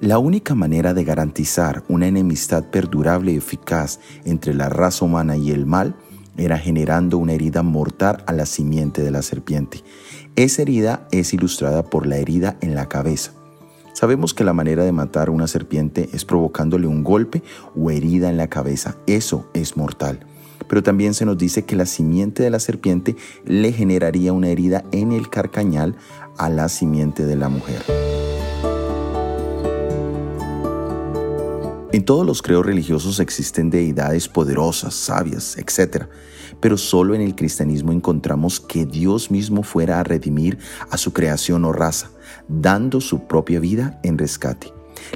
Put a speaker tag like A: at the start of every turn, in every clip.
A: La única manera de garantizar una enemistad perdurable y eficaz entre la raza humana y el mal era generando una herida mortal a la simiente de la serpiente. Esa herida es ilustrada por la herida en la cabeza. Sabemos que la manera de matar a una serpiente es provocándole un golpe o herida en la cabeza. Eso es mortal. Pero también se nos dice que la simiente de la serpiente le generaría una herida en el carcañal a la simiente de la mujer. En todos los creos religiosos existen deidades poderosas, sabias, etc. Pero solo en el cristianismo encontramos que Dios mismo fuera a redimir a su creación o raza, dando su propia vida en rescate.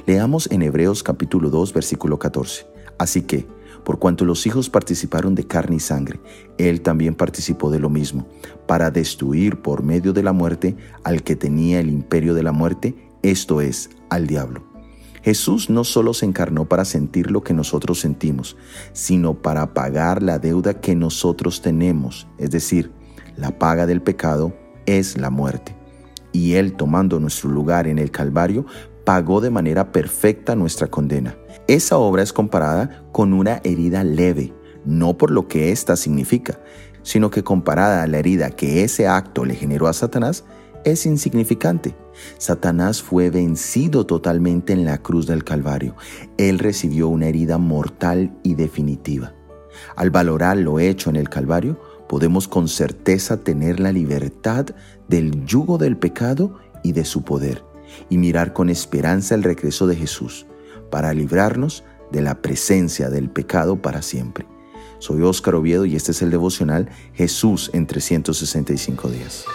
A: Leamos en Hebreos capítulo 2, versículo 14. Así que, por cuanto los hijos participaron de carne y sangre, Él también participó de lo mismo, para destruir por medio de la muerte al que tenía el imperio de la muerte, esto es, al diablo Jesús no solo se encarnó para sentir lo que nosotros sentimos, sino para pagar la deuda que nosotros tenemos, es decir, la paga del pecado es la muerte. Y Él, tomando nuestro lugar en el Calvario, pagó de manera perfecta nuestra condena. Esa obra es comparada con una herida leve, no por lo que ésta significa, sino que comparada a la herida que ese acto le generó a Satanás, es insignificante. Satanás fue vencido totalmente en la cruz del Calvario. Él recibió una herida mortal y definitiva. Al valorar lo hecho en el Calvario, podemos con certeza tener la libertad del yugo del pecado y de su poder, y mirar con esperanza el regreso de Jesús, para librarnos de la presencia del pecado para siempre. Soy Óscar Oviedo y este es el devocional Jesús en 365 días.